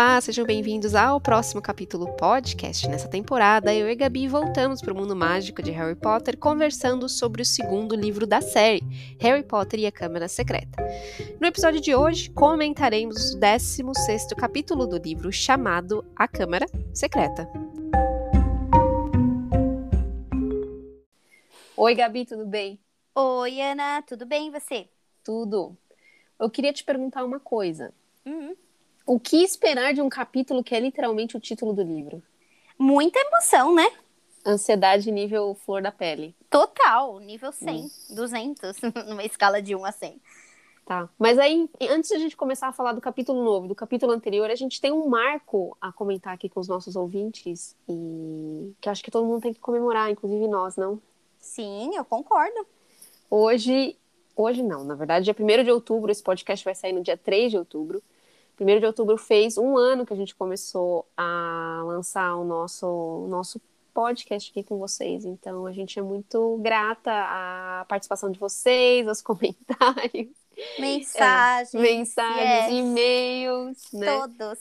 Olá, sejam bem-vindos ao próximo capítulo podcast. Nessa temporada, eu e Gabi voltamos para o mundo mágico de Harry Potter, conversando sobre o segundo livro da série, Harry Potter e a Câmara Secreta. No episódio de hoje, comentaremos o 16 capítulo do livro chamado A Câmara Secreta. Oi, Gabi, tudo bem? Oi, Ana, tudo bem e você? Tudo. Eu queria te perguntar uma coisa. Uhum. O que esperar de um capítulo que é literalmente o título do livro? Muita emoção, né? Ansiedade nível flor da pele. Total, nível 100, hum. 200, numa escala de 1 a 100. Tá. Mas aí, antes de a gente começar a falar do capítulo novo, do capítulo anterior, a gente tem um marco a comentar aqui com os nossos ouvintes e que acho que todo mundo tem que comemorar, inclusive nós, não? Sim, eu concordo. Hoje, hoje não, na verdade, dia 1 de outubro, esse podcast vai sair no dia 3 de outubro. 1 de outubro fez um ano que a gente começou a lançar o nosso, o nosso podcast aqui com vocês. Então, a gente é muito grata à participação de vocês, aos comentários. Mensagens. É, mensagens, yes. e-mails, né? Todos.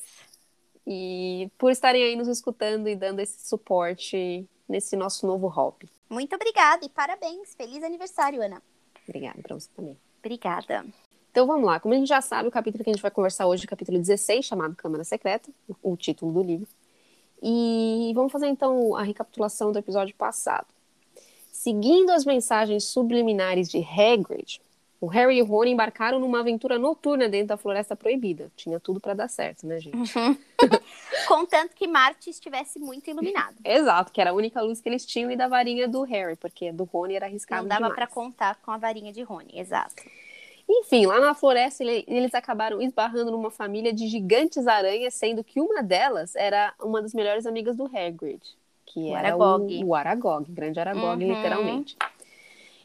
E por estarem aí nos escutando e dando esse suporte nesse nosso novo hobby. Muito obrigada e parabéns. Feliz aniversário, Ana. Obrigada para você também. Obrigada. Então vamos lá. Como a gente já sabe, o capítulo que a gente vai conversar hoje é o capítulo 16, chamado Câmara Secreta, o título do livro. E vamos fazer então a recapitulação do episódio passado. Seguindo as mensagens subliminares de Hagrid, o Harry e o Rony embarcaram numa aventura noturna dentro da Floresta Proibida. Tinha tudo para dar certo, né, gente? Uhum. Contanto que Marte estivesse muito iluminado. Exato, que era a única luz que eles tinham e da varinha do Harry, porque do Rony era arriscado Não dava para contar com a varinha de Rony, exato. Enfim, lá na floresta eles acabaram esbarrando numa família de gigantes aranhas, sendo que uma delas era uma das melhores amigas do Hagrid, que o era Aragog. O, o Aragog, grande Aragog, uhum. literalmente.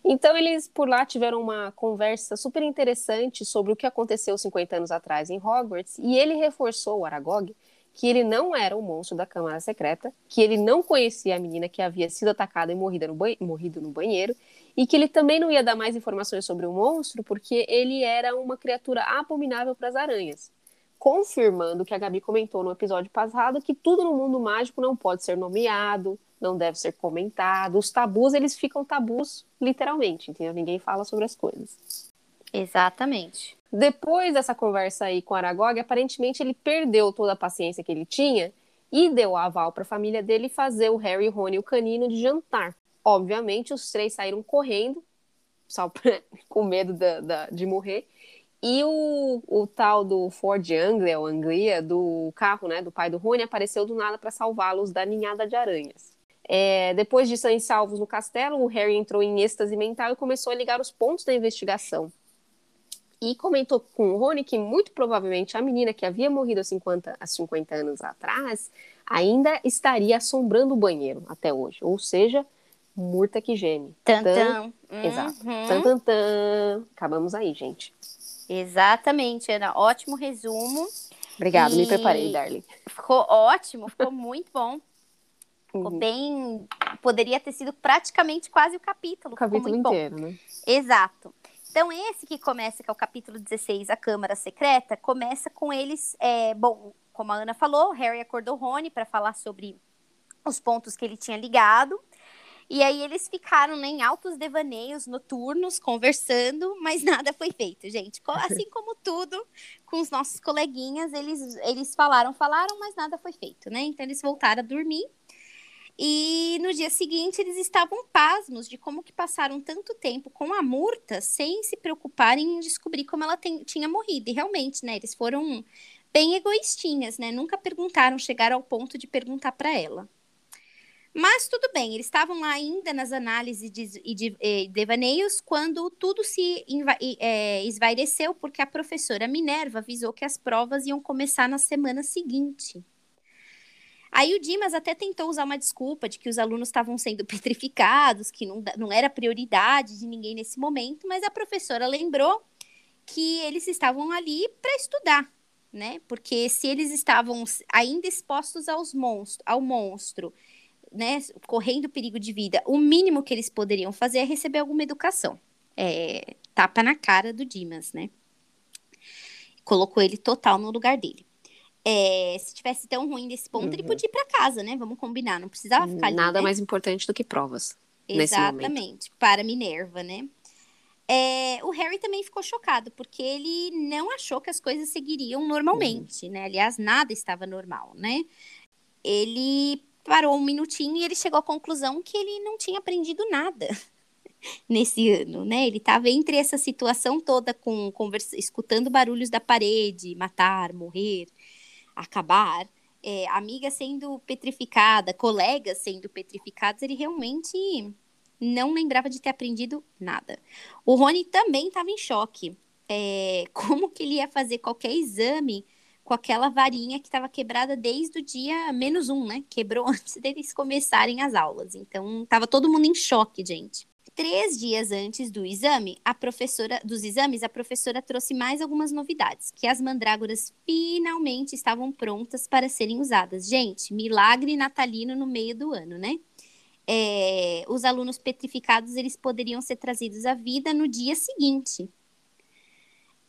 Então eles por lá tiveram uma conversa super interessante sobre o que aconteceu 50 anos atrás em Hogwarts, e ele reforçou o Aragog que ele não era o monstro da Câmara Secreta, que ele não conhecia a menina que havia sido atacada e morrida no morrido no banheiro, e que ele também não ia dar mais informações sobre o monstro porque ele era uma criatura abominável para as aranhas. Confirmando o que a Gabi comentou no episódio passado, que tudo no mundo mágico não pode ser nomeado, não deve ser comentado. Os tabus, eles ficam tabus literalmente, entendeu? Ninguém fala sobre as coisas. Exatamente. Depois dessa conversa aí com Aragog, aparentemente ele perdeu toda a paciência que ele tinha e deu aval para a família dele fazer o Harry, Rony e o Canino de jantar. Obviamente, os três saíram correndo, só pra, com medo da, da, de morrer. E o, o tal do Ford Anglia, ou Anglia, do carro, né, do pai do Rony, apareceu do nada para salvá-los da ninhada de aranhas. É, depois de serem salvos no castelo, o Harry entrou em êxtase mental e começou a ligar os pontos da investigação. E comentou com o Rony que muito provavelmente a menina que havia morrido há 50, há 50 anos atrás ainda estaria assombrando o banheiro até hoje. Ou seja, Murta que geme. Tantan. Tan, Exato. Uhum. Acabamos aí, gente. Exatamente, Ana. Ótimo resumo. Obrigada, e... me preparei, Darling. Ficou ótimo, ficou muito bom. Ficou uhum. bem. Poderia ter sido praticamente quase o capítulo. O capítulo inteiro, bom. né? Exato. Então, esse que começa, que é o capítulo 16, a Câmara Secreta, começa com eles. É, bom, como a Ana falou, Harry acordou Rony para falar sobre os pontos que ele tinha ligado. E aí eles ficaram né, em altos devaneios noturnos, conversando, mas nada foi feito, gente. Assim como tudo com os nossos coleguinhas, eles, eles falaram, falaram, mas nada foi feito, né? Então eles voltaram a dormir. E no dia seguinte eles estavam pasmos de como que passaram tanto tempo com a Murta sem se preocuparem em descobrir como ela tem, tinha morrido. E realmente, né, eles foram bem egoístinhas, né? Nunca perguntaram, chegaram ao ponto de perguntar para ela. Mas tudo bem, eles estavam lá ainda nas análises de, de, de eh, devaneios quando tudo se é, esvaireceu, porque a professora Minerva avisou que as provas iam começar na semana seguinte. Aí o Dimas até tentou usar uma desculpa de que os alunos estavam sendo petrificados, que não, não era prioridade de ninguém nesse momento, mas a professora lembrou que eles estavam ali para estudar, né? Porque se eles estavam ainda expostos aos monstro, ao monstro né, correndo perigo de vida, o mínimo que eles poderiam fazer é receber alguma educação. É, tapa na cara do Dimas, né? Colocou ele total no lugar dele. É, se tivesse tão ruim desse ponto, uhum. ele podia ir para casa, né? Vamos combinar, não precisava ficar ali, Nada né? mais importante do que provas. Exatamente, para Minerva, né? É, o Harry também ficou chocado, porque ele não achou que as coisas seguiriam normalmente, uhum. né? Aliás, nada estava normal, né? Ele parou um minutinho e ele chegou à conclusão que ele não tinha aprendido nada nesse ano, né? Ele estava entre essa situação toda com conversa, escutando barulhos da parede, matar, morrer, acabar, é, amiga sendo petrificada, colegas sendo petrificados, ele realmente não lembrava de ter aprendido nada. O Rony também estava em choque. É, como que ele ia fazer qualquer exame com aquela varinha que estava quebrada desde o dia menos um, né? Quebrou antes deles começarem as aulas. Então, estava todo mundo em choque, gente. Três dias antes do exame, a professora dos exames, a professora trouxe mais algumas novidades, que as mandrágoras finalmente estavam prontas para serem usadas. Gente, milagre natalino no meio do ano, né? É, os alunos petrificados eles poderiam ser trazidos à vida no dia seguinte.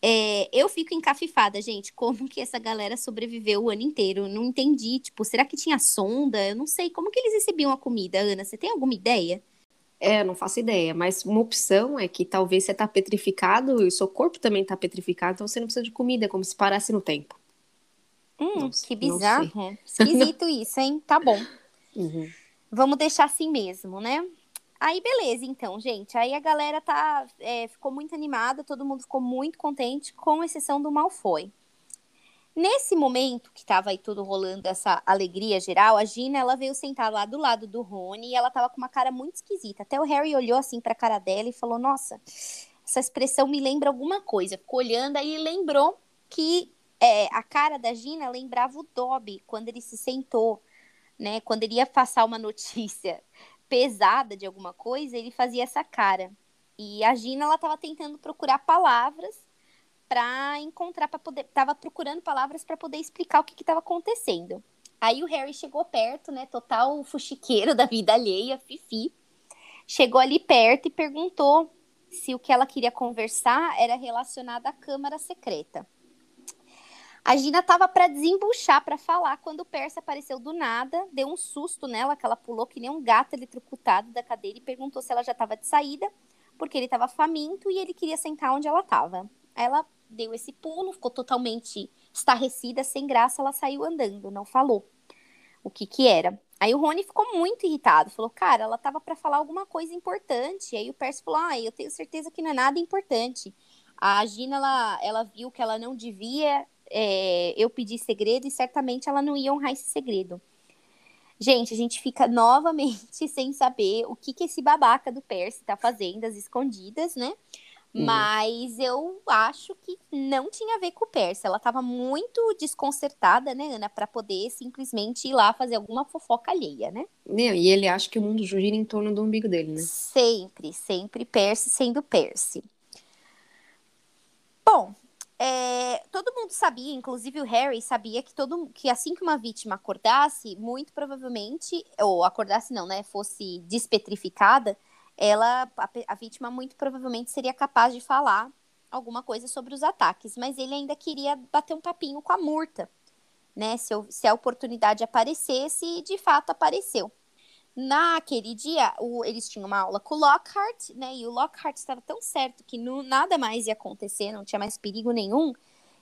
É, eu fico encafifada, gente. Como que essa galera sobreviveu o ano inteiro? Não entendi. Tipo, será que tinha sonda? Eu não sei. Como que eles recebiam a comida, Ana? Você tem alguma ideia? É, não faço ideia, mas uma opção é que talvez você tá petrificado e o seu corpo também tá petrificado, então você não precisa de comida, é como se parasse no tempo. Hum, que bizarro. Esquisito isso, hein? Tá bom. Uhum. Vamos deixar assim mesmo, né? Aí, beleza, então, gente. Aí a galera tá, é, ficou muito animada, todo mundo ficou muito contente, com exceção do Malfoy. Nesse momento que tava aí tudo rolando, essa alegria geral, a Gina, ela veio sentar lá do lado do Rony e ela tava com uma cara muito esquisita. Até o Harry olhou assim pra cara dela e falou: Nossa, essa expressão me lembra alguma coisa. Ficou olhando, aí lembrou que é, a cara da Gina lembrava o Dobby quando ele se sentou, né? Quando ele ia passar uma notícia pesada de alguma coisa, ele fazia essa cara. E a Gina, ela tava tentando procurar palavras para encontrar, para poder, tava procurando palavras para poder explicar o que estava acontecendo. Aí o Harry chegou perto, né, total fuxiqueiro da vida alheia, fifi. Chegou ali perto e perguntou se o que ela queria conversar era relacionado à câmara secreta. A Gina estava para desembuchar para falar quando o Percy apareceu do nada, deu um susto nela, que ela pulou que nem um gato eletrocutado da cadeira e perguntou se ela já estava de saída, porque ele estava faminto e ele queria sentar onde ela estava. Ela deu esse pulo, ficou totalmente estarrecida, sem graça, ela saiu andando, não falou o que que era. Aí o Rony ficou muito irritado, falou, cara, ela tava para falar alguma coisa importante. Aí o Percy falou, ah, eu tenho certeza que não é nada importante. A Gina, ela, ela viu que ela não devia é, eu pedir segredo e certamente ela não ia honrar esse segredo. Gente, a gente fica novamente sem saber o que que esse babaca do Percy tá fazendo, as escondidas, né? Uhum. Mas eu acho que não tinha a ver com o Percy. Ela estava muito desconcertada, né, Ana, para poder simplesmente ir lá fazer alguma fofoca alheia, né? E ele acha que o mundo gira em torno do umbigo dele, né? Sempre, sempre Percy sendo Percy. Bom, é, todo mundo sabia, inclusive o Harry sabia que todo que assim que uma vítima acordasse, muito provavelmente, ou acordasse não, né, fosse despetrificada, ela, a, a vítima muito provavelmente seria capaz de falar alguma coisa sobre os ataques, mas ele ainda queria bater um papinho com a Murta, né? Se, se a oportunidade aparecesse, e de fato apareceu. Naquele dia, o, eles tinham uma aula com o Lockhart, né? E o Lockhart estava tão certo que não, nada mais ia acontecer, não tinha mais perigo nenhum,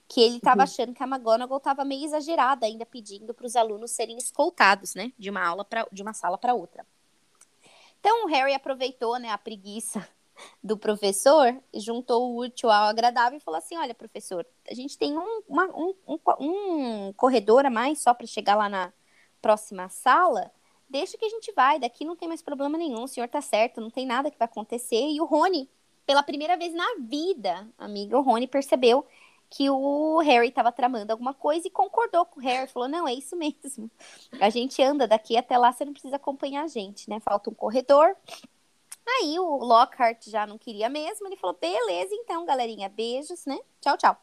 que ele estava uhum. achando que a McGonagall estava meio exagerada, ainda pedindo para os alunos serem escoltados, né? De uma aula para de uma sala para outra. Então o Harry aproveitou, né, a preguiça do professor, juntou o útil ao agradável e falou assim: Olha, professor, a gente tem um, uma, um, um, um corredor a mais só para chegar lá na próxima sala. Deixa que a gente vai, daqui não tem mais problema nenhum, o senhor tá certo, não tem nada que vai acontecer. E o Rony, pela primeira vez na vida, amiga, o Rony percebeu que o Harry estava tramando alguma coisa e concordou com o Harry, falou: "Não, é isso mesmo. A gente anda daqui até lá, você não precisa acompanhar a gente, né? Falta um corredor". Aí o Lockhart já não queria mesmo, ele falou: "Beleza, então, galerinha, beijos, né? Tchau, tchau".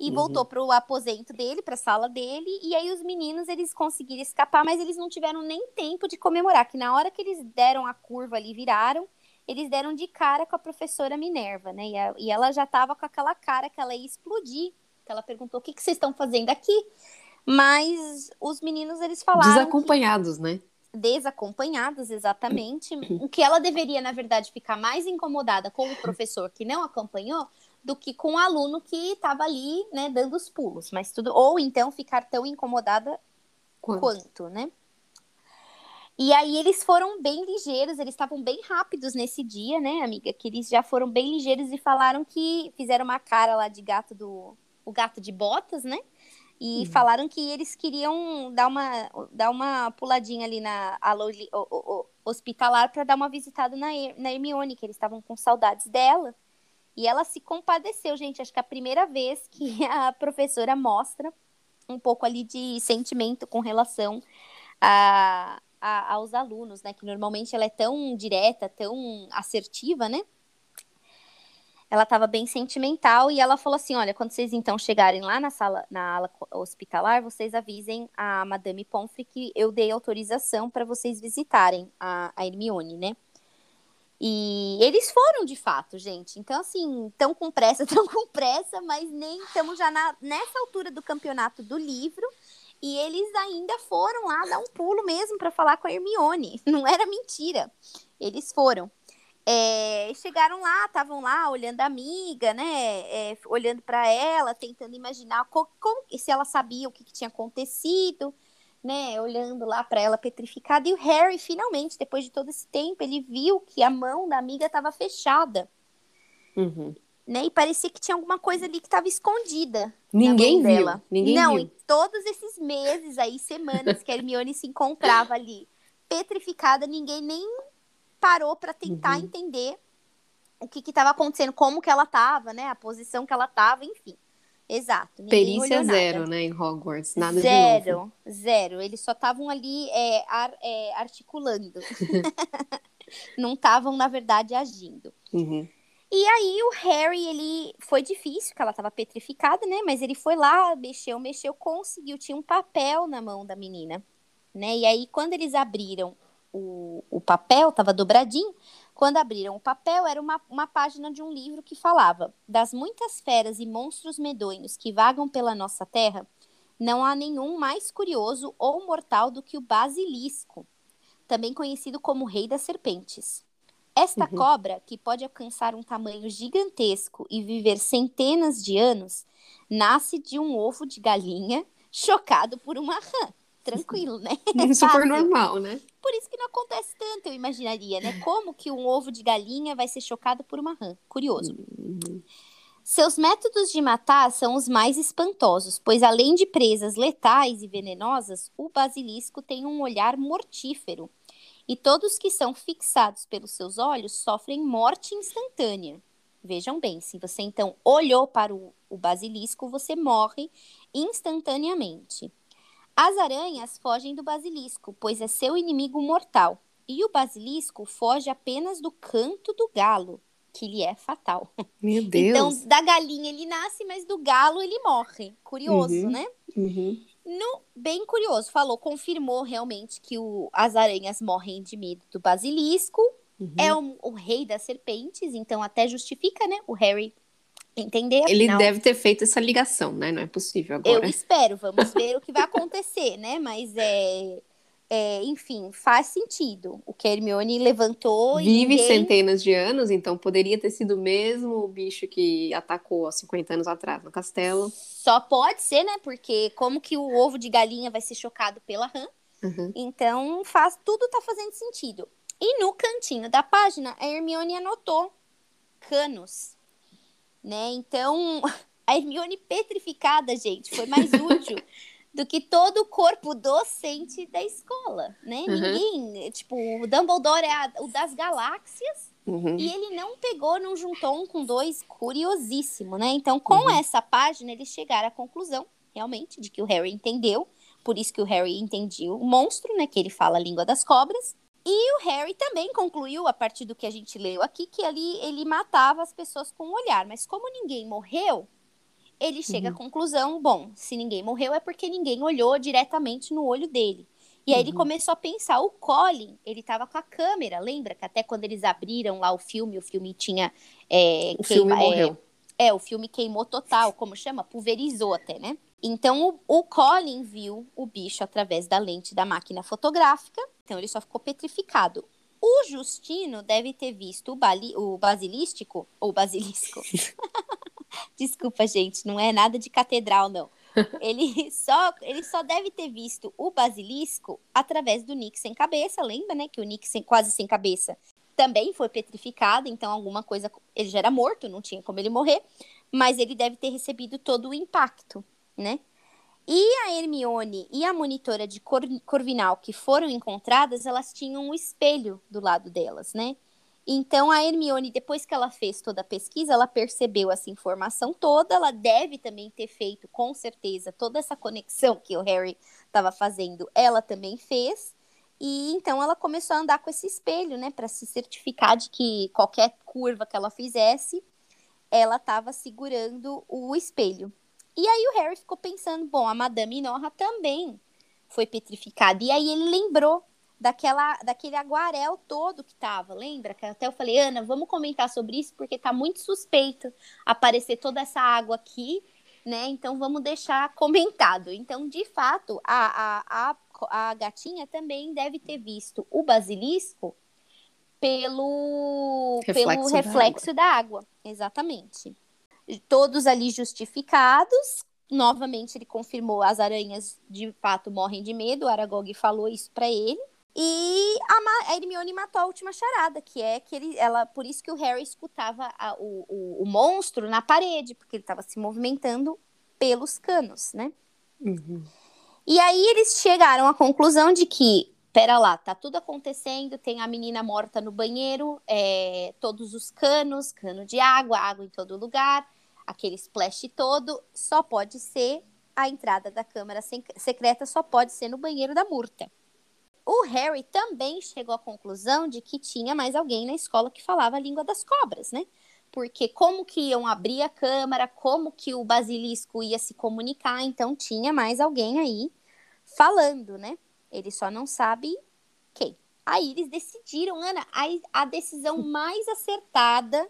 E uhum. voltou pro aposento dele, pra sala dele, e aí os meninos eles conseguiram escapar, mas eles não tiveram nem tempo de comemorar, que na hora que eles deram a curva ali, viraram, eles deram de cara com a professora Minerva, né? E, a, e ela já estava com aquela cara que ela ia explodir. Que ela perguntou: o que, que vocês estão fazendo aqui? Mas os meninos, eles falaram. Desacompanhados, que... né? Desacompanhados, exatamente. o que ela deveria, na verdade, ficar mais incomodada com o professor que não acompanhou do que com o aluno que estava ali, né, dando os pulos. Mas tudo. Ou então ficar tão incomodada quanto, quanto né? E aí eles foram bem ligeiros, eles estavam bem rápidos nesse dia, né, amiga? Que eles já foram bem ligeiros e falaram que fizeram uma cara lá de gato do. O gato de botas, né? E uhum. falaram que eles queriam dar uma, dar uma puladinha ali na o, hospitalar para dar uma visitada na, na Hermione, que eles estavam com saudades dela. E ela se compadeceu, gente. Acho que é a primeira vez que a professora mostra um pouco ali de sentimento com relação a, a, aos alunos, né? Que normalmente ela é tão direta, tão assertiva, né? ela estava bem sentimental e ela falou assim: olha, quando vocês então chegarem lá na sala, na ala hospitalar, vocês avisem a Madame Pomfrey que eu dei autorização para vocês visitarem a, a Hermione, né? E eles foram de fato, gente. Então, assim, tão com pressa, tão com pressa, mas nem estamos já na, nessa altura do campeonato do livro. E eles ainda foram lá dar um pulo mesmo para falar com a Hermione. Não era mentira. Eles foram. É, chegaram lá, estavam lá olhando a amiga, né? É, olhando para ela, tentando imaginar como, como, se ela sabia o que, que tinha acontecido, né? Olhando lá para ela petrificada. E o Harry, finalmente, depois de todo esse tempo, ele viu que a mão da amiga estava fechada. Uhum. Né? E parecia que tinha alguma coisa ali que estava escondida. Ninguém viu. Dela. Ninguém Não, viu. em todos esses meses aí, semanas que a Hermione se encontrava ali petrificada, ninguém nem parou para tentar uhum. entender o que estava acontecendo, como que ela estava, né? A posição que ela estava, enfim. Exato. Perícia zero, né, em Hogwarts. Nada zero, de novo. Zero, Eles só estavam ali é, ar, é, articulando. Não estavam, na verdade, agindo. Uhum. E aí o Harry, ele foi difícil, que ela estava petrificada, né? Mas ele foi lá, mexeu, mexeu, conseguiu. Tinha um papel na mão da menina, né? E aí, quando eles abriram o, o papel, estava dobradinho. Quando abriram o papel, era uma, uma página de um livro que falava: Das muitas feras e monstros medonhos que vagam pela nossa terra, não há nenhum mais curioso ou mortal do que o basilisco, também conhecido como Rei das Serpentes. Esta uhum. cobra, que pode alcançar um tamanho gigantesco e viver centenas de anos, nasce de um ovo de galinha chocado por uma rã tranquilo, né? Super normal, né? Por isso que não acontece tanto, eu imaginaria, né? Como que um ovo de galinha vai ser chocado por uma rã? Curioso. Uhum. Seus métodos de matar são os mais espantosos, pois além de presas letais e venenosas, o basilisco tem um olhar mortífero. E todos que são fixados pelos seus olhos sofrem morte instantânea. Vejam bem, se você então olhou para o, o basilisco, você morre instantaneamente. As aranhas fogem do basilisco, pois é seu inimigo mortal. E o basilisco foge apenas do canto do galo, que lhe é fatal. Meu Deus. Então, da galinha ele nasce, mas do galo ele morre. Curioso, uhum, né? Uhum. No, bem curioso, falou, confirmou realmente que o, as aranhas morrem de medo do basilisco. Uhum. É o, o rei das serpentes, então até justifica, né? O Harry entender. Ele afinal, deve ter feito essa ligação, né? Não é possível agora. Eu espero, vamos ver o que vai acontecer, né? Mas é, é, enfim, faz sentido. O que a Hermione levantou. Vive ninguém... centenas de anos, então poderia ter sido mesmo o bicho que atacou há 50 anos atrás no castelo. Só pode ser, né? Porque como que o ovo de galinha vai ser chocado pela rã? Uhum. Então faz tudo tá fazendo sentido. E no cantinho da página, a Hermione anotou canos né? Então, a Hermione petrificada, gente, foi mais útil do que todo o corpo docente da escola, né? Uhum. Ninguém, tipo, o Dumbledore é a, o das galáxias uhum. e ele não pegou, não juntou um com dois, curiosíssimo, né? Então, com uhum. essa página, eles chegaram à conclusão, realmente, de que o Harry entendeu, por isso que o Harry entendia o monstro, né? Que ele fala a língua das cobras. E o Harry também concluiu, a partir do que a gente leu aqui, que ali ele matava as pessoas com o olhar. Mas como ninguém morreu, ele chega uhum. à conclusão: bom, se ninguém morreu é porque ninguém olhou diretamente no olho dele. E aí uhum. ele começou a pensar, o Colin, ele estava com a câmera, lembra que até quando eles abriram lá o filme, o filme tinha... É, o queima, filme morreu. É, é, o filme queimou total, como chama? Pulverizou até, né? Então, o, o Colin viu o bicho através da lente da máquina fotográfica, então ele só ficou petrificado. O Justino deve ter visto o, bali, o basilístico, ou basilisco. Desculpa, gente, não é nada de catedral, não. Ele só, ele só deve ter visto o basilisco através do Nick sem cabeça, lembra, né? Que o Nick sem, quase sem cabeça também foi petrificado, então alguma coisa. Ele já era morto, não tinha como ele morrer, mas ele deve ter recebido todo o impacto, né? E a Hermione e a monitora de Cor Corvinal que foram encontradas, elas tinham um espelho do lado delas, né? Então a Hermione, depois que ela fez toda a pesquisa, ela percebeu essa informação toda, ela deve também ter feito, com certeza, toda essa conexão que o Harry estava fazendo, ela também fez. E então ela começou a andar com esse espelho, né, para se certificar de que qualquer curva que ela fizesse, ela estava segurando o espelho. E aí o Harry ficou pensando, bom, a Madame Inorra também foi petrificada. E aí ele lembrou daquela, daquele aguarel todo que tava, lembra? Que até eu falei, Ana, vamos comentar sobre isso, porque tá muito suspeito aparecer toda essa água aqui, né? Então vamos deixar comentado. Então, de fato, a, a, a, a gatinha também deve ter visto o basilisco pelo reflexo, pelo reflexo da, água. da água. Exatamente todos ali justificados. Novamente ele confirmou as aranhas de fato morrem de medo. O Aragog falou isso para ele. E a, Hermione matou a última charada, que é que ele, ela, por isso que o Harry escutava a, o, o, o, monstro na parede, porque ele estava se movimentando pelos canos, né? Uhum. E aí eles chegaram à conclusão de que, pera lá, tá tudo acontecendo, tem a menina morta no banheiro, é, todos os canos, cano de água, água em todo lugar, aquele splash todo, só pode ser a entrada da câmara secreta, só pode ser no banheiro da Murta. O Harry também chegou à conclusão de que tinha mais alguém na escola que falava a língua das cobras, né? Porque como que iam abrir a câmara, como que o basilisco ia se comunicar, então tinha mais alguém aí falando, né? Ele só não sabe quem. Aí eles decidiram, Ana, a, a decisão mais acertada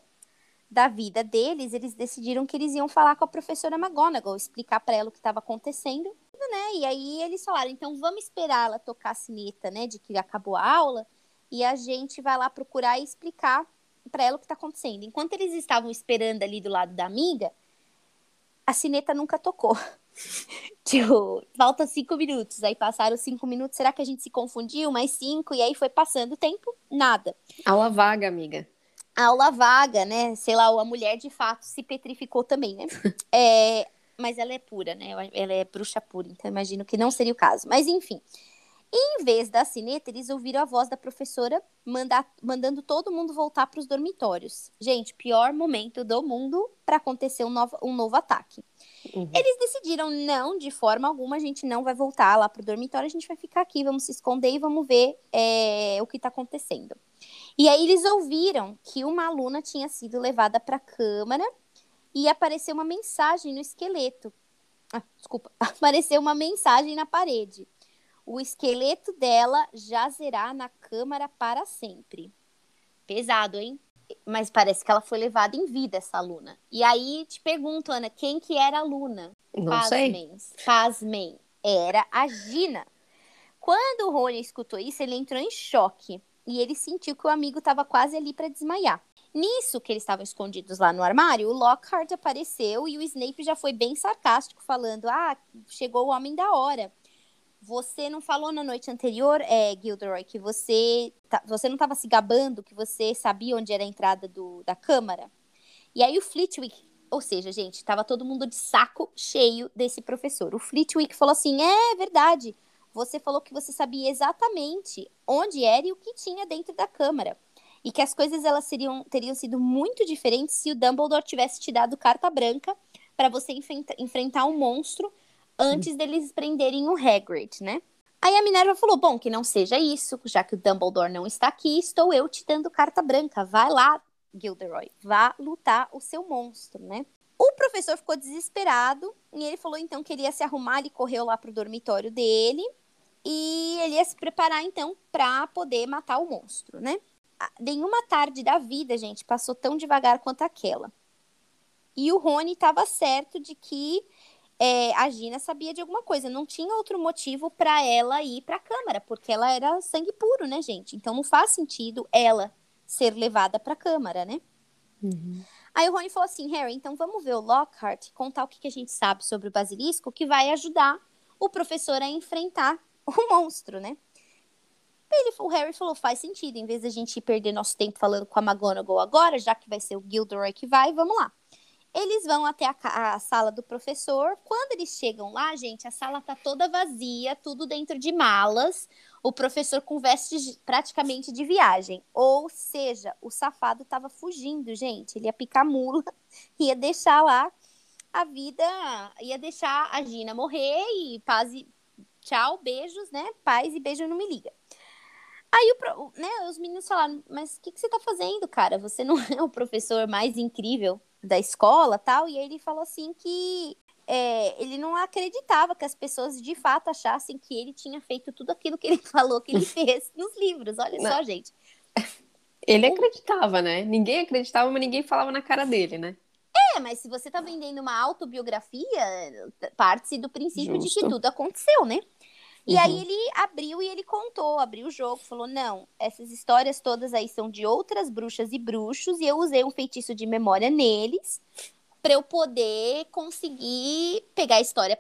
da vida deles, eles decidiram que eles iam falar com a professora McGonagall, explicar para ela o que estava acontecendo, né? E aí eles falaram, então vamos esperar ela tocar a sineta, né, de que acabou a aula, e a gente vai lá procurar e explicar para ela o que está acontecendo. Enquanto eles estavam esperando ali do lado da amiga, a sineta nunca tocou. tipo, falta cinco minutos. Aí passaram cinco minutos. Será que a gente se confundiu? Mais cinco. E aí foi passando o tempo, nada. Aula vaga, amiga aula vaga, né? Sei lá, a mulher de fato se petrificou também, né? É, mas ela é pura, né? Ela é bruxa pura, então imagino que não seria o caso. Mas enfim. Em vez da sineta, eles ouviram a voz da professora mandar, mandando todo mundo voltar para os dormitórios. Gente, pior momento do mundo para acontecer um novo, um novo ataque. Uhum. Eles decidiram, não, de forma alguma, a gente não vai voltar lá para o dormitório, a gente vai ficar aqui, vamos se esconder e vamos ver é, o que está acontecendo. E aí eles ouviram que uma aluna tinha sido levada para a câmara e apareceu uma mensagem no esqueleto. Ah, desculpa, apareceu uma mensagem na parede. O esqueleto dela jazerá na câmara para sempre. Pesado, hein? Mas parece que ela foi levada em vida, essa aluna. E aí te pergunto, Ana, quem que era a aluna? Não Pasmem. sei. Pasmem. Era a Gina. Quando o Rony escutou isso, ele entrou em choque e ele sentiu que o amigo estava quase ali para desmaiar. Nisso que eles estavam escondidos lá no armário, o Lockhart apareceu e o Snape já foi bem sarcástico, falando: Ah, chegou o homem da hora. Você não falou na noite anterior, é, Gilderoy, que você, tá, você não estava se gabando, que você sabia onde era a entrada do, da câmara? E aí o Flitwick, ou seja, gente, estava todo mundo de saco cheio desse professor. O Flitwick falou assim: é verdade, você falou que você sabia exatamente onde era e o que tinha dentro da câmara. E que as coisas elas seriam, teriam sido muito diferentes se o Dumbledore tivesse te dado carta branca para você enfrenta, enfrentar um monstro antes deles prenderem o Hagrid, né? Aí a Minerva falou: bom, que não seja isso, já que o Dumbledore não está aqui, estou eu te dando carta branca. Vai lá, Gilderoy, vá lutar o seu monstro, né? O professor ficou desesperado e ele falou então que ele ia se arrumar, ele correu lá pro dormitório dele e ele ia se preparar, então, para poder matar o monstro, né? Nenhuma tarde da vida, gente, passou tão devagar quanto aquela. E o Rony estava certo de que é, a Gina sabia de alguma coisa. Não tinha outro motivo para ela ir para a câmara, porque ela era sangue puro, né, gente? Então não faz sentido ela ser levada para a câmara, né? Uhum. Aí o Rony falou assim, Harry, então vamos ver o Lockhart contar o que, que a gente sabe sobre o basilisco, que vai ajudar o professor a enfrentar o monstro, né? Ele, o Harry falou, faz sentido, em vez da gente perder nosso tempo falando com a McGonagall agora, já que vai ser o Gilderoy que vai, vamos lá. Eles vão até a, a, sala do professor. Quando eles chegam lá, gente, a sala tá toda vazia, tudo dentro de malas. O professor com vestes praticamente de viagem. Ou seja, o safado tava fugindo, gente. Ele ia picar mula, ia deixar lá a vida, ia deixar a Gina morrer e paz e tchau, beijos, né? Paz e beijo não me liga. Aí o, né, os meninos falaram, mas o que, que você tá fazendo, cara? Você não é o professor mais incrível da escola tal? E aí ele falou assim que é, ele não acreditava que as pessoas de fato achassem que ele tinha feito tudo aquilo que ele falou que ele fez nos livros. Olha não. só, gente. Ele acreditava, né? Ninguém acreditava, mas ninguém falava na cara dele, né? É, mas se você tá vendendo uma autobiografia, parte-se do princípio Justo. de que tudo aconteceu, né? E uhum. aí ele abriu e ele contou, abriu o jogo, falou: não, essas histórias todas aí são de outras bruxas e bruxos, e eu usei um feitiço de memória neles para eu poder conseguir pegar a história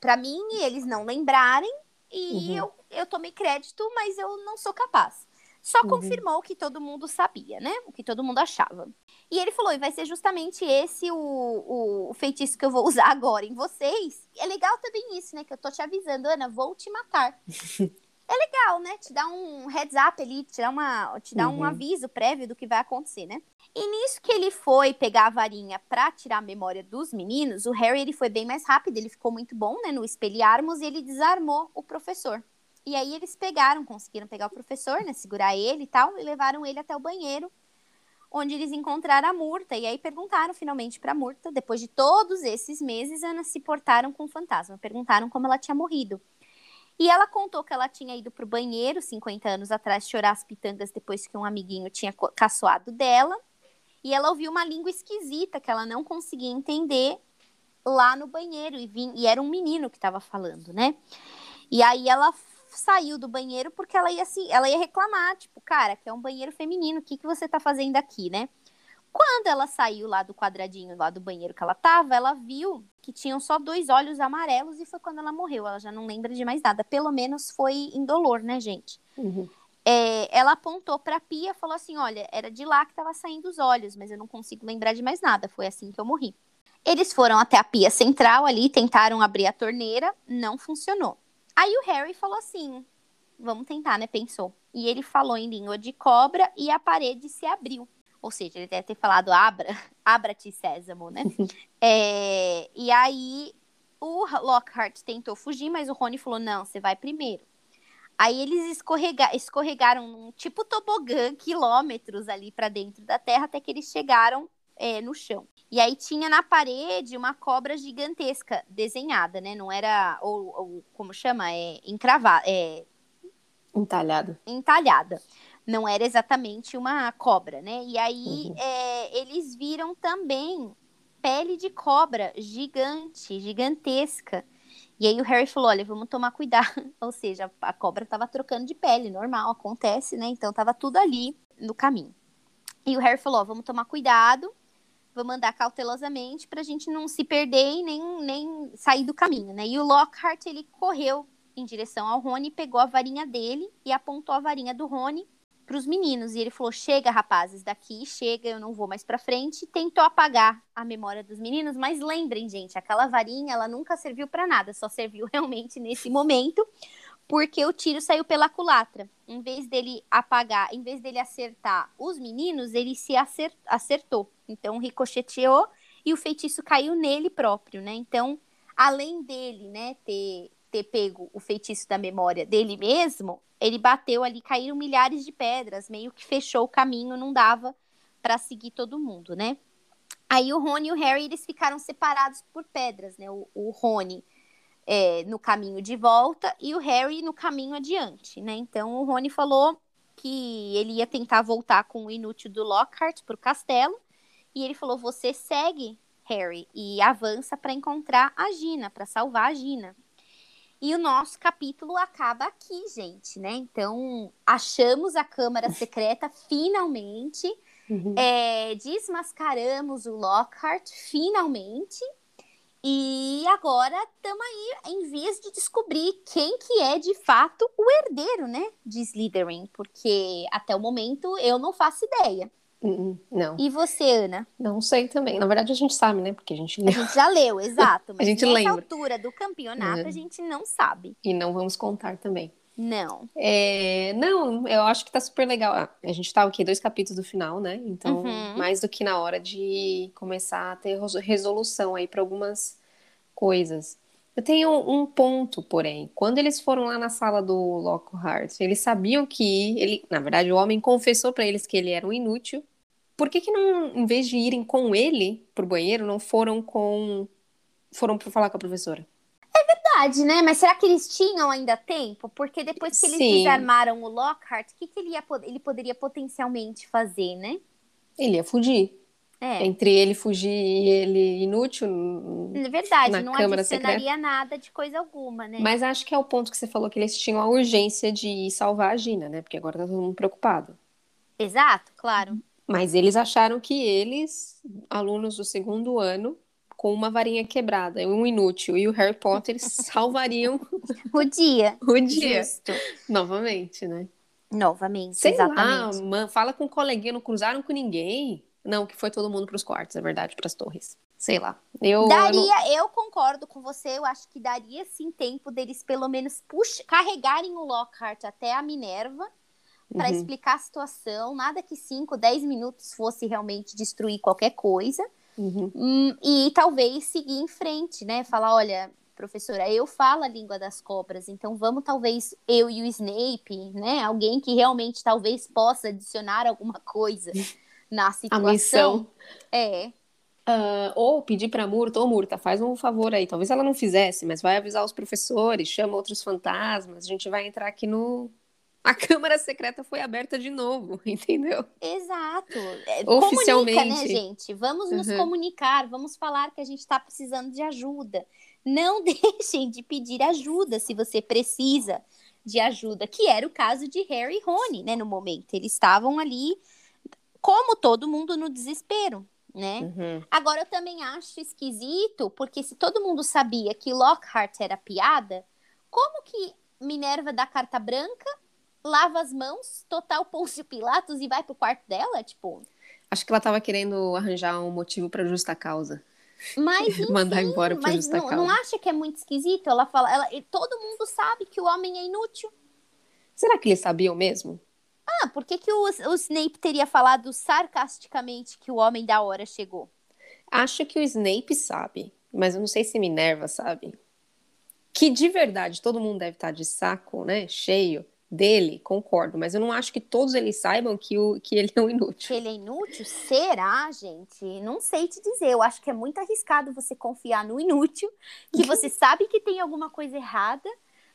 para mim e eles não lembrarem. E uhum. eu, eu tomei crédito, mas eu não sou capaz. Só uhum. confirmou o que todo mundo sabia, né? O que todo mundo achava. E ele falou, e vai ser justamente esse o, o, feitiço que eu vou usar agora em vocês. É legal também isso, né? Que eu tô te avisando, Ana, vou te matar. é legal, né? Te dá um heads up ali, te dá, uma, te dá uhum. um aviso prévio do que vai acontecer, né? E nisso que ele foi pegar a varinha pra tirar a memória dos meninos, o Harry ele foi bem mais rápido, ele ficou muito bom, né? No espelharmos e ele desarmou o professor. E aí eles pegaram, conseguiram pegar o professor, né, segurar ele e tal, e levaram ele até o banheiro, onde eles encontraram a Murta. E aí perguntaram finalmente para a Murta, depois de todos esses meses, Ana se portaram com o fantasma, perguntaram como ela tinha morrido. E ela contou que ela tinha ido para o banheiro 50 anos atrás chorar as pitangas depois que um amiguinho tinha caçoado dela. E ela ouviu uma língua esquisita que ela não conseguia entender lá no banheiro. E, vim, e era um menino que estava falando, né? E aí ela saiu do banheiro porque ela ia assim, ela ia reclamar, tipo, cara, que é um banheiro feminino, o que, que você tá fazendo aqui, né? Quando ela saiu lá do quadradinho, lá do banheiro que ela tava, ela viu que tinham só dois olhos amarelos e foi quando ela morreu. Ela já não lembra de mais nada. Pelo menos foi indolor, né, gente? Uhum. É, ela apontou pra pia e falou assim: Olha, era de lá que tava saindo os olhos, mas eu não consigo lembrar de mais nada. Foi assim que eu morri. Eles foram até a pia central ali, tentaram abrir a torneira, não funcionou. Aí o Harry falou assim: vamos tentar, né? Pensou. E ele falou em língua de cobra e a parede se abriu. Ou seja, ele deve ter falado abra, abra-te sésamo, né? é, e aí o Lockhart tentou fugir, mas o Rony falou: não, você vai primeiro. Aí eles escorrega escorregaram um tipo tobogã, quilômetros ali para dentro da terra, até que eles chegaram é, no chão. E aí tinha na parede uma cobra gigantesca desenhada, né? Não era, ou, ou como chama? É encravada. É... Entalhada. Entalhada. Não era exatamente uma cobra, né? E aí uhum. é, eles viram também pele de cobra gigante, gigantesca. E aí o Harry falou: olha, vamos tomar cuidado. Ou seja, a cobra estava trocando de pele, normal, acontece, né? Então tava tudo ali no caminho. E o Harry falou: vamos tomar cuidado vamos andar cautelosamente para a gente não se perder e nem, nem sair do caminho, né? E o Lockhart, ele correu em direção ao Rony, pegou a varinha dele e apontou a varinha do Rony para os meninos. E ele falou: Chega, rapazes, daqui, chega, eu não vou mais para frente. Tentou apagar a memória dos meninos, mas lembrem, gente, aquela varinha, ela nunca serviu para nada, só serviu realmente nesse momento porque o tiro saiu pela culatra. Em vez dele apagar, em vez dele acertar os meninos, ele se acertou. Então ricocheteou e o feitiço caiu nele próprio, né? Então, além dele, né, ter ter pego o feitiço da memória dele mesmo, ele bateu ali, caíram milhares de pedras, meio que fechou o caminho, não dava para seguir todo mundo, né? Aí o Rony e o Harry eles ficaram separados por pedras, né? O, o Rony é, no caminho de volta e o Harry no caminho adiante, né? Então o Rony falou que ele ia tentar voltar com o inútil do Lockhart para o castelo e ele falou: você segue Harry e avança para encontrar a Gina, para salvar a Gina. E o nosso capítulo acaba aqui, gente, né? Então, achamos a Câmara Secreta finalmente. Uhum. É, desmascaramos o Lockhart finalmente. E agora estamos aí em vias de descobrir quem que é de fato o herdeiro, né, de Slytherin, porque até o momento eu não faço ideia. Hum, não. E você, Ana? Não sei também. Na verdade, a gente sabe, né? Porque a gente leu. A gente já leu, exato. Mas a gente nessa lembra. altura do campeonato, é. a gente não sabe. E não vamos contar também. Não. É, não, eu acho que tá super legal. Ah, a gente tá aqui dois capítulos do final, né? Então, Uhum. mais do que na hora de começar a ter res- resolução aí para algumas coisas. Eu tenho um ponto, porém. Quando eles foram lá na sala do Lockhart, eles sabiam que ele, na verdade, o homem confessou para eles que ele era um inútil. Por que que não, em vez de irem com ele pro banheiro, não foram com foram para falar com a professora? Verdade, né? Mas será que eles tinham ainda tempo? Porque depois que eles Sim. desarmaram o Lockhart, o que, que ele, ia, ele poderia potencialmente fazer, né? Ele ia fugir. É, Entre ele fugir e ele inútil, é verdade, na não Câmara adicionaria nada de coisa alguma, né? Mas acho que é o ponto que você falou que eles tinham a urgência de ir salvar a Gina, né? Porque agora tá todo mundo preocupado. Exato, claro. Mas eles acharam que eles, alunos do segundo ano, com uma varinha quebrada, um inútil e o Harry Potter salvariam O dia. o dia Justo. novamente, né? Novamente, Sei lá, exatamente. man, fala com um coleguinha, não cruzaram com ninguém. Não, que foi todo mundo pros quartos, é verdade, pras torres. Sei lá. Eu, eu não- Daria, eu concordo com você, eu acho que daria sim tempo deles pelo menos puxa, carregarem o Lockhart até a Minerva para Uhum. explicar a situação, nada que 5, 10 minutos fosse realmente destruir qualquer coisa. Uhum. Hum, e talvez seguir em frente, né? Falar, olha, professora, eu falo a língua das cobras, então vamos talvez eu e o Snape, né? Alguém que realmente talvez possa adicionar alguma coisa na A situação. missão. É, Ah, ou pedir pra Murta, ô Murta, faz um favor aí. Talvez ela não fizesse, mas vai avisar os professores, chama outros fantasmas. A gente vai entrar aqui no. A Câmara Secreta foi aberta de novo, entendeu? exato. É, Oficialmente. Comunica, né, gente? Vamos nos Uhum. comunicar, vamos falar que a gente está precisando de ajuda. Não deixem de pedir ajuda se você precisa de ajuda, que era o caso de Harry e Rony, né, no momento. Eles estavam ali, como todo mundo, no desespero, né? Uhum. Agora, eu também acho esquisito, porque se todo mundo sabia que Lockhart era piada, como que Minerva dá carta branca, lava as mãos, total Pôncio Pilatos e vai pro quarto dela? Tipo, Acho que ela tava querendo arranjar um motivo pra justa causa. mas enfim, Mandar embora por mas justa não, causa. não acha que é muito esquisito? Ela fala, ela, todo mundo sabe que o homem é inútil. Será que eles sabiam mesmo? Ah, por que, que o, o Snape teria falado sarcasticamente que o homem da hora chegou? Acho que o Snape sabe, mas eu não sei se Minerva sabe. Que de verdade todo mundo deve estar de saco, né? Cheio dele, concordo, mas eu não acho que todos eles saibam que, o, que ele é um que inútil. ele é inútil? Será, gente? Não sei te dizer. Eu acho que é muito arriscado você confiar no inútil, que você sabe que tem alguma coisa errada.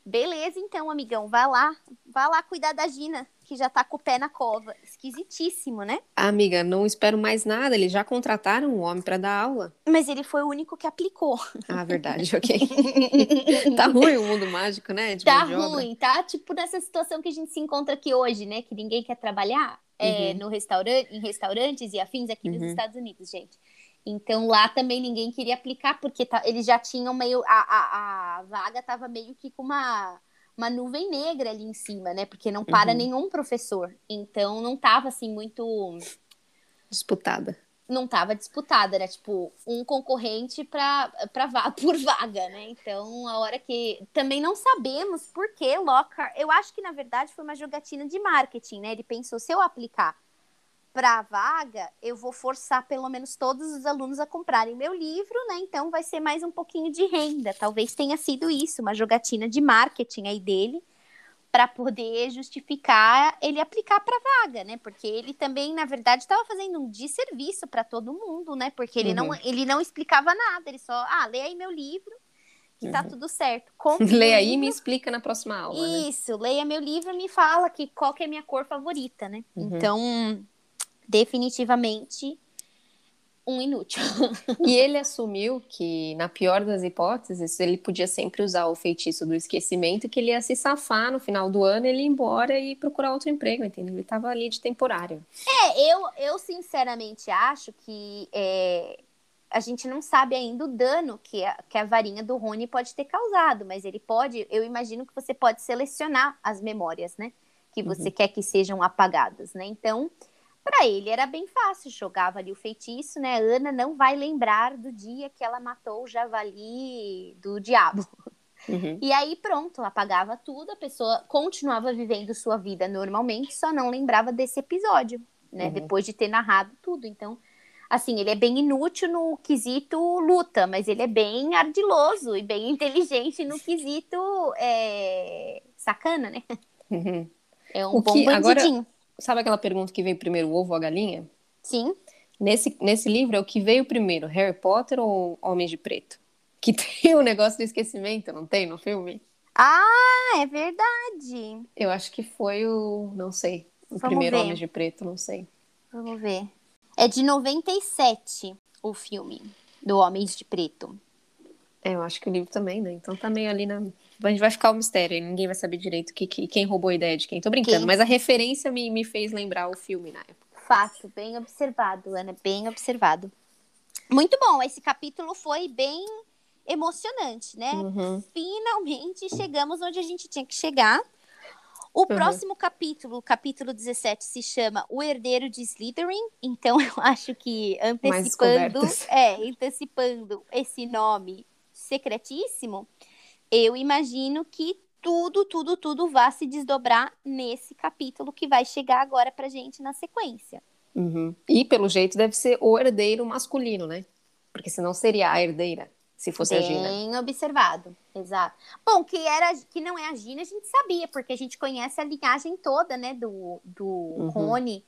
Beleza, então, amigão, vai lá. Vai lá cuidar da Gina, que já tá com o pé na cova. Esquisitíssimo, né? Amiga, não espero mais nada, eles já contrataram um homem pra dar aula. Mas ele foi o único que aplicou. Ah, verdade, ok. tá ruim o mundo mágico, né? De tá ruim, tá? Tipo nessa situação que a gente se encontra aqui hoje, né? Que ninguém quer trabalhar é, Uhum. no restaurante, em restaurantes e afins aqui nos Uhum. Estados Unidos, gente. Então lá também ninguém queria aplicar, porque tá- eles já tinham meio. A, a, a vaga tava meio que com uma, uma nuvem negra ali em cima, né? Porque não para Uhum. nenhum professor. Então não tava assim muito Disputada. não estava disputada, era tipo um concorrente para va por vaga, né? Então, a hora que também não sabemos por que Lockhart, eu acho que na verdade foi uma jogatina de marketing, né? Ele pensou se eu aplicar para a vaga, eu vou forçar pelo menos todos os alunos a comprarem meu livro, né? Então vai ser mais um pouquinho de renda. Talvez tenha sido isso, uma jogatina de marketing aí dele para poder justificar ele aplicar para vaga, né? Porque ele também, na verdade, estava fazendo um desserviço para todo mundo, né? Porque ele, não, Uhum. ele não explicava nada, ele só, ah, lê aí meu livro, que tá Uhum. tudo certo. Compre Lê aí e me explica na próxima aula, né? Isso, leia meu livro e me fala que qual que é a minha cor favorita, né? Uhum. Então, definitivamente um inútil. e ele assumiu que, na pior das hipóteses, ele podia sempre usar o feitiço do esquecimento, que ele ia se safar no final do ano, ele ir embora e procurar outro emprego, entendeu? Ele estava ali de temporário. É, eu, eu sinceramente acho que é, a gente não sabe ainda o dano que a, que a varinha do Rony pode ter causado, mas ele pode, eu imagino que você pode selecionar as memórias, né? Que você uhum. quer que sejam apagadas, né? Então para ele era bem fácil, jogava ali o feitiço, né? Ana não vai lembrar do dia que ela matou o javali do diabo. Uhum. E aí pronto, apagava tudo, a pessoa continuava vivendo sua vida normalmente, só não lembrava desse episódio, né? Uhum. Depois de ter narrado tudo. Então, assim, ele é bem inútil no quesito luta, mas ele é bem ardiloso e bem inteligente no quesito é... sacana, né? Uhum. É um o bom que, bandidinho. Agora Sabe aquela pergunta que veio primeiro, o ovo ou a galinha? Sim. Nesse, nesse livro é o que veio primeiro, Harry Potter ou Homens de Preto? Que tem o negócio do esquecimento, não tem no filme? Ah, é verdade. Eu acho que foi o, não sei, o Vamos primeiro ver. Homens de Preto, não sei. Vamos ver. É de 97 o filme do Homens de Preto. É, eu acho que o livro também, né? Então tá meio ali na, a gente vai ficar o um mistério, ninguém vai saber direito que, que, quem roubou a ideia de quem. Tô brincando, quem? mas a referência me, me fez lembrar o filme na época. Fato, bem observado, Ana, bem observado. Muito bom, esse capítulo foi bem emocionante, né? Uhum. Finalmente chegamos onde a gente tinha que chegar. O uhum. próximo capítulo, o capítulo 17, se chama O Herdeiro de Slytherin. Então, eu acho que antecipando, é, antecipando esse nome secretíssimo, eu imagino que tudo, tudo, tudo vai se desdobrar nesse capítulo que vai chegar agora pra gente na sequência. Uhum. E pelo jeito deve ser o herdeiro masculino, né? Porque senão seria a herdeira, se fosse Bem a Gina. Bem observado, exato. Bom, que era que não é a Gina, a gente sabia, porque a gente conhece a linhagem toda, né, do, do uhum. Rony,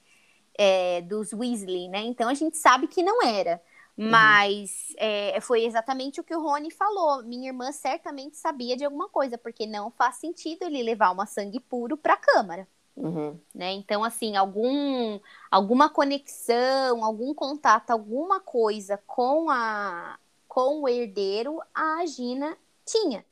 é, dos Weasley, né? Então a gente sabe que não era. Uhum. Mas é, foi exatamente o que o Rony falou. Minha irmã certamente sabia de alguma coisa, porque não faz sentido ele levar uma sangue puro para a câmara. Uhum. Né? Então, assim, algum, alguma conexão, algum contato, alguma coisa com, a, com o herdeiro, a Gina tinha.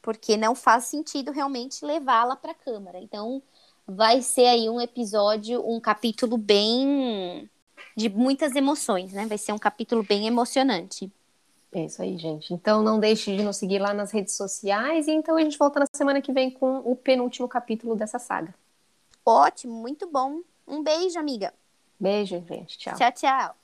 Porque não faz sentido realmente levá-la para a câmara. Então, vai ser aí um episódio, um capítulo bem de muitas emoções, né? Vai ser um capítulo bem emocionante. É isso aí, gente. Então não deixe de nos seguir lá nas redes sociais e então a gente volta na semana que vem com o penúltimo capítulo dessa saga. Ótimo, muito bom. Um beijo, amiga. Beijo, gente. Tchau. Tchau, tchau.